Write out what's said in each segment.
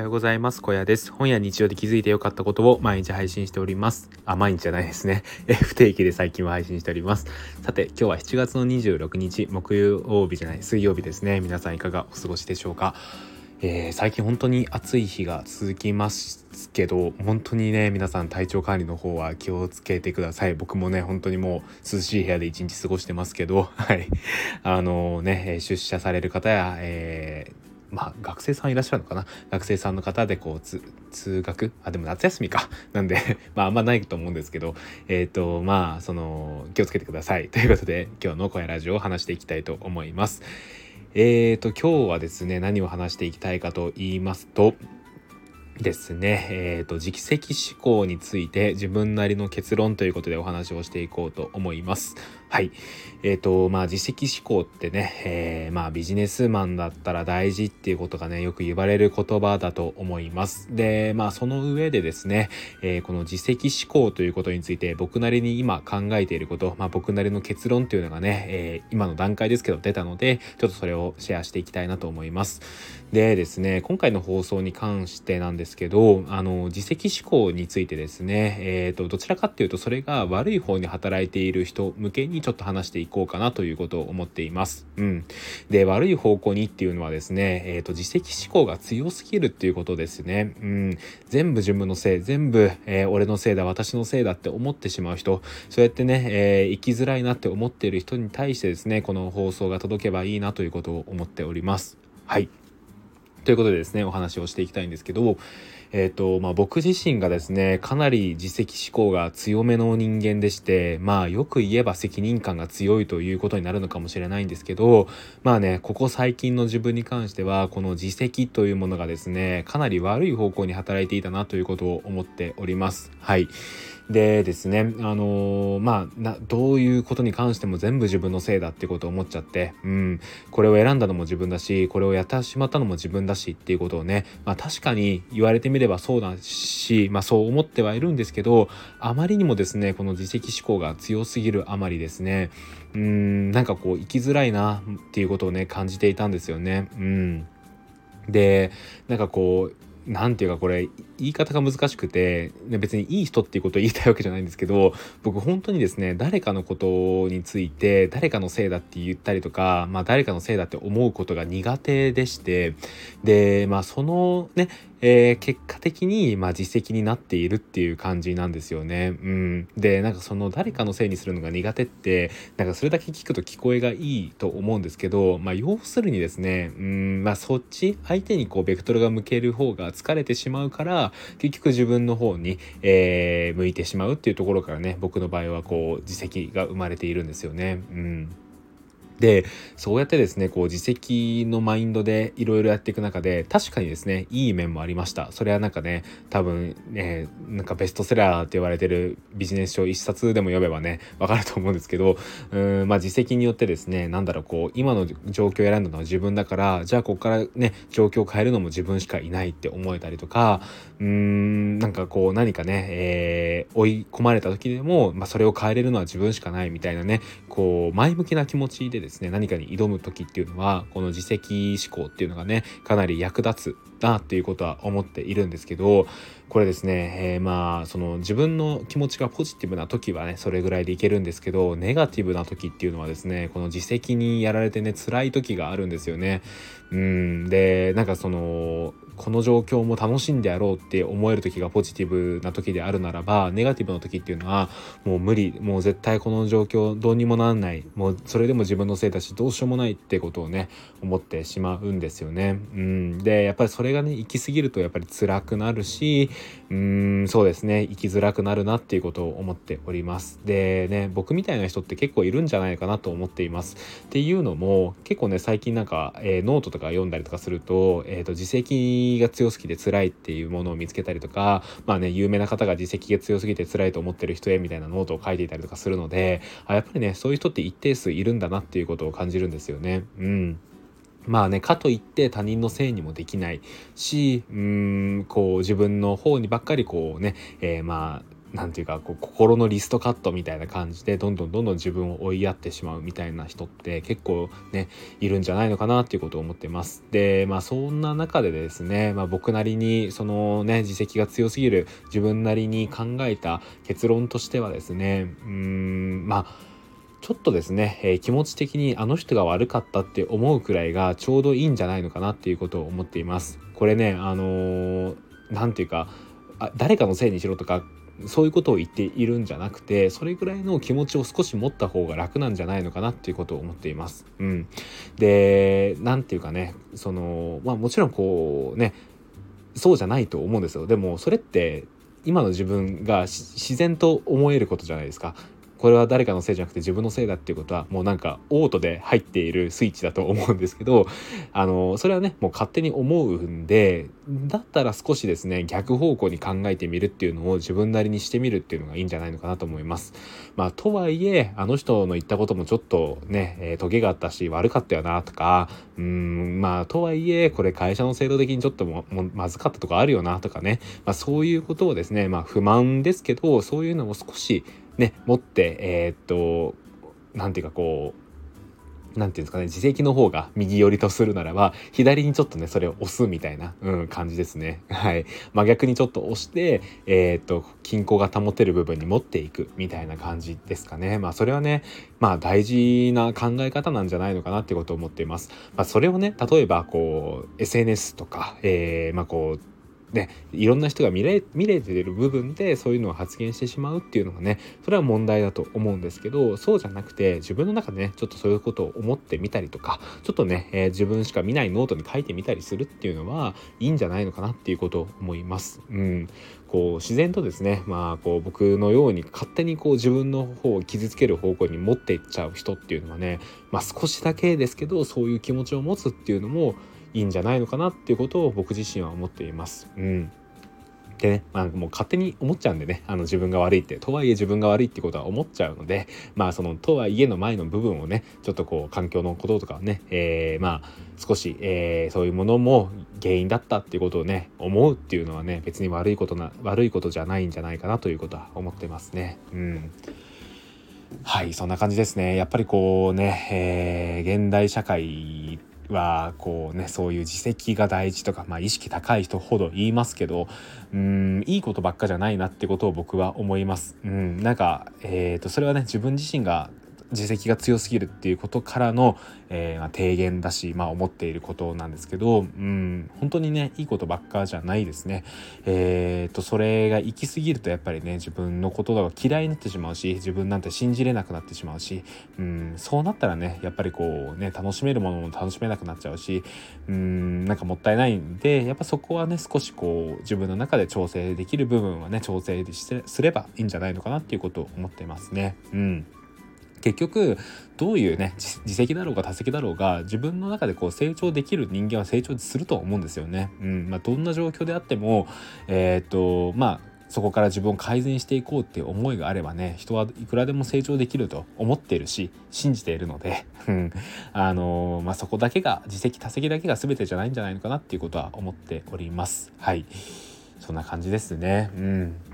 はようございます。小屋です。本や日常で気づいて良かったことを毎日配信しております。あ、毎日じゃないですね。え 不定期で最近は配信しております。さて、今日は7月の26日、木曜日じゃない、水曜日ですね。皆さんいかがお過ごしでしょうか？えー、最近本当に暑い日が続きますけど本当にね皆さん体調管理の方は気をつけてください僕もね本当にもう涼しい部屋で一日過ごしてますけどはいあのー、ね出社される方や、えーまあ、学生さんいらっしゃるのかな？学生さんの方でこう通学？あでも夏休みか。なんで まああんまないと思うんですけど。えっ、ー、とまあその気をつけてください。ということで今日の声ラジオを話していきたいと思います。えーと今日はですね何を話していきたいかと言いますとですね、えーと、自責思考について自分なりの結論ということでお話をしていこうと思います。はい。えっ、ー、と、まあ、自責思考ってね、えー、まあ、ビジネスマンだったら大事っていうことがね、よく言われる言葉だと思います。で、まあ、その上でですね、えー、この自責思考ということについて僕なりに今考えていること、まあ、僕なりの結論というのがね、え今の段階ですけど出たので、ちょっとそれをシェアしていきたいなと思います。でですね、今回の放送に関してなんですですけど、あの、自責思考についてですね、えっ、と、どちらかっていうと、それが悪い方に働いている人向けにちょっと話していこうかなということを思っています。うん。で、悪い方向にっていうのはですね、えっ、ー、と、自責思考が強すぎるっていうことですね。うん。全部自分のせい、全部、えー、俺のせいだ、私のせいだって思ってしまう人、そうやってね、えー、生きづらいなって思っている人に対してですね、この放送が届けばいいなということを思っております。はい。ということでですね、お話をしていきたいんですけど、えっ、ー、と、まあ、僕自身がですね、かなり自責思考が強めの人間でして、まあ、よく言えば責任感が強いということになるのかもしれないんですけど、まあね、ここ最近の自分に関しては、この自責というものがですね、かなり悪い方向に働いていたなということを思っております。はい。でですね、あのー、まあな、どういうことに関しても全部自分のせいだってことを思っちゃって、うん、これを選んだのも自分だし、これをやってしまったのも自分だしっていうことをね、まあ確かに言われてみればそうだし、まあそう思ってはいるんですけど、あまりにもですね、この自責思考が強すぎるあまりですね、うん、なんかこう生きづらいなっていうことをね、感じていたんですよね。うん。で、なんかこう、何て言うかこれ言い方が難しくて別にいい人っていうことを言いたいわけじゃないんですけど僕本当にですね誰かのことについて誰かのせいだって言ったりとか、まあ、誰かのせいだって思うことが苦手でしてでまあそのねえー、結果的に、まあ、実績になっているっていう感じなんですよね。うん。で、なんかその誰かのせいにするのが苦手って、なんかそれだけ聞くと聞こえがいいと思うんですけど、まあ、要するにですね、うん、まあ、そっち、相手にこう、ベクトルが向ける方が疲れてしまうから、結局自分の方に、えー、向いてしまうっていうところからね、僕の場合はこう、自責が生まれているんですよね。うん。でそうやってですねこう自責のマインドでいろいろやっていく中で確かにですねいい面もありました。それはなんかね多分ねなんかベストセラーって言われてるビジネス書一冊でも読めばねわかると思うんですけどうんまあ自責によってですねなんだろうこう今の状況を選んだのは自分だからじゃあここからね状況を変えるのも自分しかいないって思えたりとかうーんなんかこう何かね、えー、追い込まれた時でも、まあ、それを変えれるのは自分しかないみたいなねこう前向きな気持ちでですねですね何かに挑む時っていうのはこの自責思考っていうのがねかなり役立つなっていうことは思っているんですけどこれですね、えー、まあその自分の気持ちがポジティブな時はねそれぐらいでいけるんですけどネガティブな時っていうのはですねこの自責にやられてね辛い時があるんですよね。うんでなんかそのこの状況も楽しんでやろうって思える時がポジティブな時であるならばネガティブな時っていうのはもう無理もう絶対この状況どうにもなんないもうそれでも自分のせいだしどうしようもないってことをね思ってしまうんですよね。うん、でやっぱりそれがね行き過ぎるとやっぱり辛くなるしうんそうですね生きづらくなるなっていうことを思っております。でね僕みたいな人って結構いるんじゃないかなと思っています。っていうのも結構ね最近なんか、えー、ノートとか読んだりとかすると,、えーと自責が強すぎて辛いっていうものを見つけたりとかまあね有名な方が自責が強すぎて辛いと思ってる人へみたいなノートを書いていたりとかするのであやっぱりねそういう人って一定数いるんだなっていうことを感じるんですよね。うんまあね、かといって他人のせいにもできないし、うん、こう自分の方にばっかりこうね、えー、まあ何て言うかこう心のリストカットみたいな感じでどんどんどんどん自分を追いやってしまうみたいな人って結構ねいるんじゃないのかなっていうことを思ってますでまあそんな中でですね、まあ、僕なりにそのね自責が強すぎる自分なりに考えた結論としてはですねうんまあちょっとですね、えー、気持ち的にあの人が悪かったって思うくらいがちょうどいいんじゃないのかなっていうことを思っています。これね、あのー、ていうか、あ誰かのせいにしろとかそういうことを言っているんじゃなくてそれぐらいの気持ちを少し持った方が楽なんじゃないのかなっていうことを思っています。うん、で何て言うかねそのまあもちろんこうねそうじゃないと思うんですよ。でもそれって今の自分が自然と思えることじゃないですか。これは誰かのせいじゃなくて自分のせいだっていうことはもうなんかオートで入っているスイッチだと思うんですけどあのそれはねもう勝手に思うんでだったら少しですね逆方向に考えてみるっていうのを自分なりにしてみるっていうのがいいんじゃないのかなと思います。まあとはいえあの人の言ったこともちょっとね、えー、トゲがあったし悪かったよなとかうんまあとはいえこれ会社の制度的にちょっとももまずかったとかあるよなとかね、まあ、そういうことをですねまあ不満ですけどそういうのを少しね持ってえー、っと何て言うかこう何て言うんですかね自責の方が右寄りとするならば左にちょっとねそれを押すみたいな、うん、感じですね。はい。真逆にちょっと押してえー、っと均衡が保てる部分に持っていくみたいな感じですかね。まあそれはねまあ大事な考え方なんじゃないのかなってことを思っています。まあそれをね例えばこう SNS とかえー、まあこうね、いろんな人が見れ見れてる部分でそういうのを発言してしまうっていうのがねそれは問題だと思うんですけどそうじゃなくて自分の中でねちょっとそういうことを思ってみたりとかちょっとね、えー、自分しか見ないノートに書いてみたりするっていうのはいいんじゃないのかなっていうことを思います。うん、こう自然とですねまあこう僕のように勝手にこう自分の方を傷つける方向に持っていっちゃう人っていうのはねまあ少しだけですけどそういう気持ちを持つっていうのもいいんじゃないのかなっていうことを僕自身は思っています。うんでね、まあ、もう勝手に思っちゃうんでねあの自分が悪いってとはいえ自分が悪いってことは思っちゃうのでまあそのとはいえの前の部分をねちょっとこう環境のこととかね、えー、まあ少し、えー、そういうものも原因だったっていうことをね思うっていうのはね別に悪いことな悪いことじゃないんじゃないかなということは思ってますね。うんはいそんな感じですねやっぱりこうね、えー、現代社会はこうねそういう自責が大事とか、まあ、意識高い人ほど言いますけどうんいいことばっかじゃないなってことを僕は思います。うんなんか、えーとそれはね自分自身が自責が強すぎるっていうことからの、えー、ま、提言だし、まあ、思っていることなんですけど、うん、本当にねいいことばっかじゃないですね。えーと、それが行き過ぎるとやっぱりね自分のことが嫌いになってしまうし自分なんて信じれなくなってしまうし、うん、そうなったらねやっぱりこうね楽しめるものも楽しめなくなっちゃうし、うん、なんかもったいないんでやっぱそこはね少しこう自分の中で調整できる部分はね調整すればいいんじゃないのかなっていうことを思ってますね。うん結局どういうね自責だろうが多責だろうが自分の中でこう成長できる人間は成長すると思うんですよね。うんまあ、どんな状況であってもえっ、とまあそこから自分を改善していこうっていう思いがあればね人はいくらでも成長できると思っているし信じているのであのー、まあ、そこだけが自責多責だけが全てじゃないんじゃないのかなっていうことは思っております。はいそんな感じですね。うん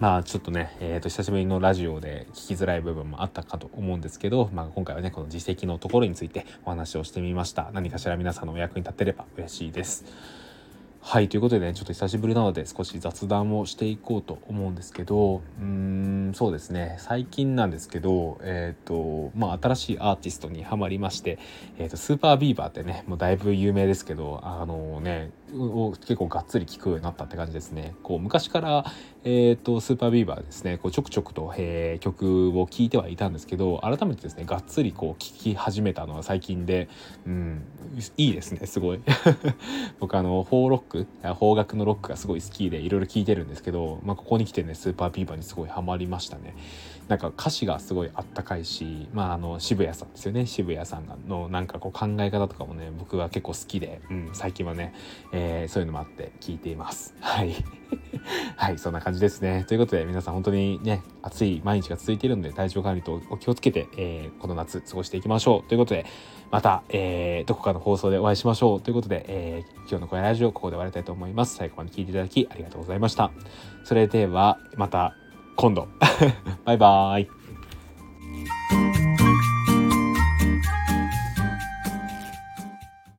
まあちょっとね、えー、と久しぶりのラジオで聞きづらい部分もあったかと思うんですけど、まあ、今回はねこの自責のところについてお話をしてみました。何かしら皆さんのお役に立てれば嬉しいです。はいということでねちょっと久しぶりなので少し雑談をしていこうと思うんですけどうーんそうですね。最近なんですけどえっ、ー、とまあ新しいアーティストにはまりまして、えーと、スーパービーバーってねもうだいぶ有名ですけどあのねを結構がっつり聴くようになったって感じですね。こう昔から、えーと、スーパービーバーですねこうちょくちょくと、えー、曲を聴いてはいたんですけど改めてですねがっつりこう聴き始めたのは最近で、うん、いいですねすごい。僕あのフォーロック邦楽のロックがすごい好きでいろいろ聴いてるんですけど、まあ、ここに来てねスーパービーバーにすごいハマりましたね。なんか歌詞がすごいあったかいし、まあ、あの渋谷さんですよね渋谷さんのなんかこう考え方とかもね僕は結構好きで、うん、最近はね、えー、そういうのもあって聞いています。はい はいそんな感じですね。ということで皆さん本当にね暑い毎日が続いているので体調管理とお気をつけて、えー、この夏過ごしていきましょうということでまた、えー、どこかの放送でお会いしましょうということで、えー、今日の声ラジオここで終わりたいと思います。最後まで聞いていただきありがとうございました。それではまた今度 バイバーイ